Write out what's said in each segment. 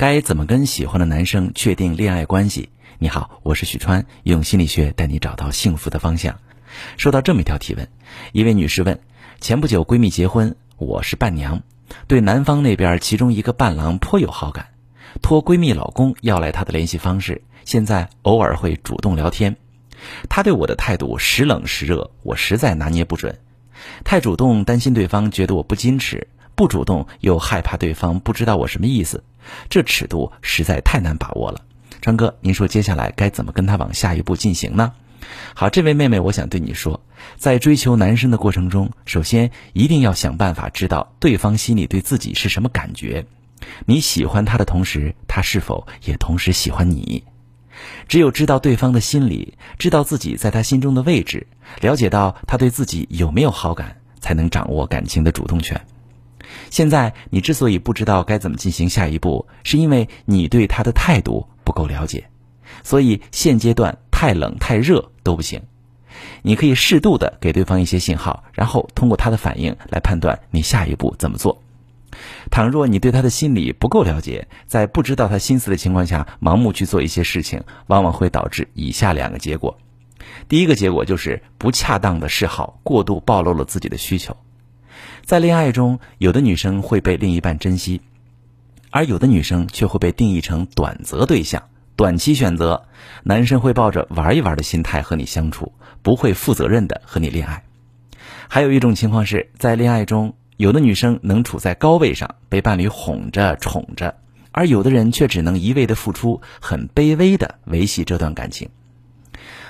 该怎么跟喜欢的男生确定恋爱关系？你好，我是许川，用心理学带你找到幸福的方向。收到这么一条提问，一位女士问：前不久闺蜜结婚，我是伴娘，对男方那边其中一个伴郎颇有好感，托闺蜜老公要来他的联系方式，现在偶尔会主动聊天。他对我的态度时冷时热，我实在拿捏不准。太主动，担心对方觉得我不矜持；不主动，又害怕对方不知道我什么意思。这尺度实在太难把握了。川哥，您说接下来该怎么跟他往下一步进行呢？好，这位妹妹，我想对你说，在追求男生的过程中，首先一定要想办法知道对方心里对自己是什么感觉。你喜欢他的同时，他是否也同时喜欢你？只有知道对方的心理，知道自己在他心中的位置，了解到他对自己有没有好感，才能掌握感情的主动权。现在你之所以不知道该怎么进行下一步，是因为你对他的态度不够了解，所以现阶段太冷太热都不行。你可以适度的给对方一些信号，然后通过他的反应来判断你下一步怎么做。倘若你对他的心理不够了解，在不知道他心思的情况下盲目去做一些事情，往往会导致以下两个结果。第一个结果就是不恰当的示好，过度暴露了自己的需求。在恋爱中，有的女生会被另一半珍惜，而有的女生却会被定义成短择对象、短期选择。男生会抱着玩一玩的心态和你相处，不会负责任的和你恋爱。还有一种情况是在恋爱中。有的女生能处在高位上，被伴侣哄着宠着，而有的人却只能一味的付出，很卑微的维系这段感情。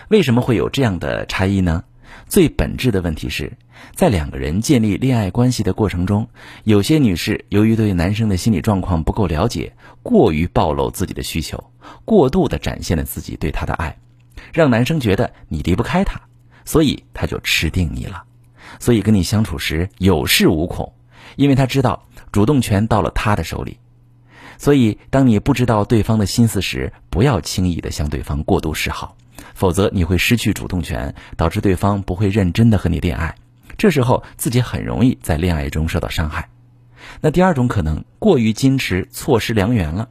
为什么会有这样的差异呢？最本质的问题是在两个人建立恋爱关系的过程中，有些女士由于对男生的心理状况不够了解，过于暴露自己的需求，过度的展现了自己对他的爱，让男生觉得你离不开他，所以他就吃定你了。所以跟你相处时有恃无恐，因为他知道主动权到了他的手里。所以当你不知道对方的心思时，不要轻易的向对方过度示好，否则你会失去主动权，导致对方不会认真的和你恋爱。这时候自己很容易在恋爱中受到伤害。那第二种可能，过于矜持，错失良缘了。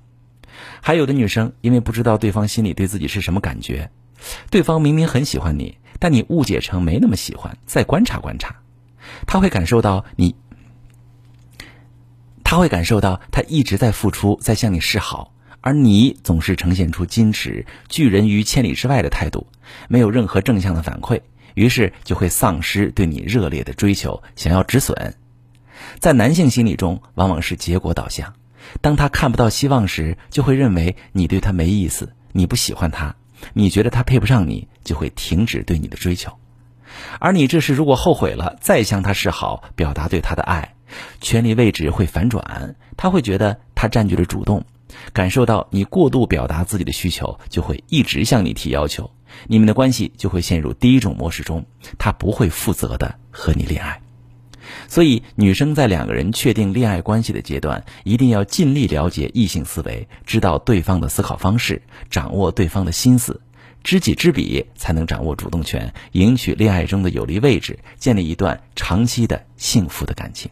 还有的女生因为不知道对方心里对自己是什么感觉，对方明明很喜欢你。但你误解成没那么喜欢，再观察观察，他会感受到你，他会感受到他一直在付出，在向你示好，而你总是呈现出矜持、拒人于千里之外的态度，没有任何正向的反馈，于是就会丧失对你热烈的追求，想要止损。在男性心理中，往往是结果导向，当他看不到希望时，就会认为你对他没意思，你不喜欢他。你觉得他配不上你，就会停止对你的追求，而你这时如果后悔了，再向他示好，表达对他的爱，权力位置会反转，他会觉得他占据了主动，感受到你过度表达自己的需求，就会一直向你提要求，你们的关系就会陷入第一种模式中，他不会负责的和你恋爱。所以，女生在两个人确定恋爱关系的阶段，一定要尽力了解异性思维，知道对方的思考方式，掌握对方的心思，知己知彼，才能掌握主动权，赢取恋爱中的有利位置，建立一段长期的幸福的感情。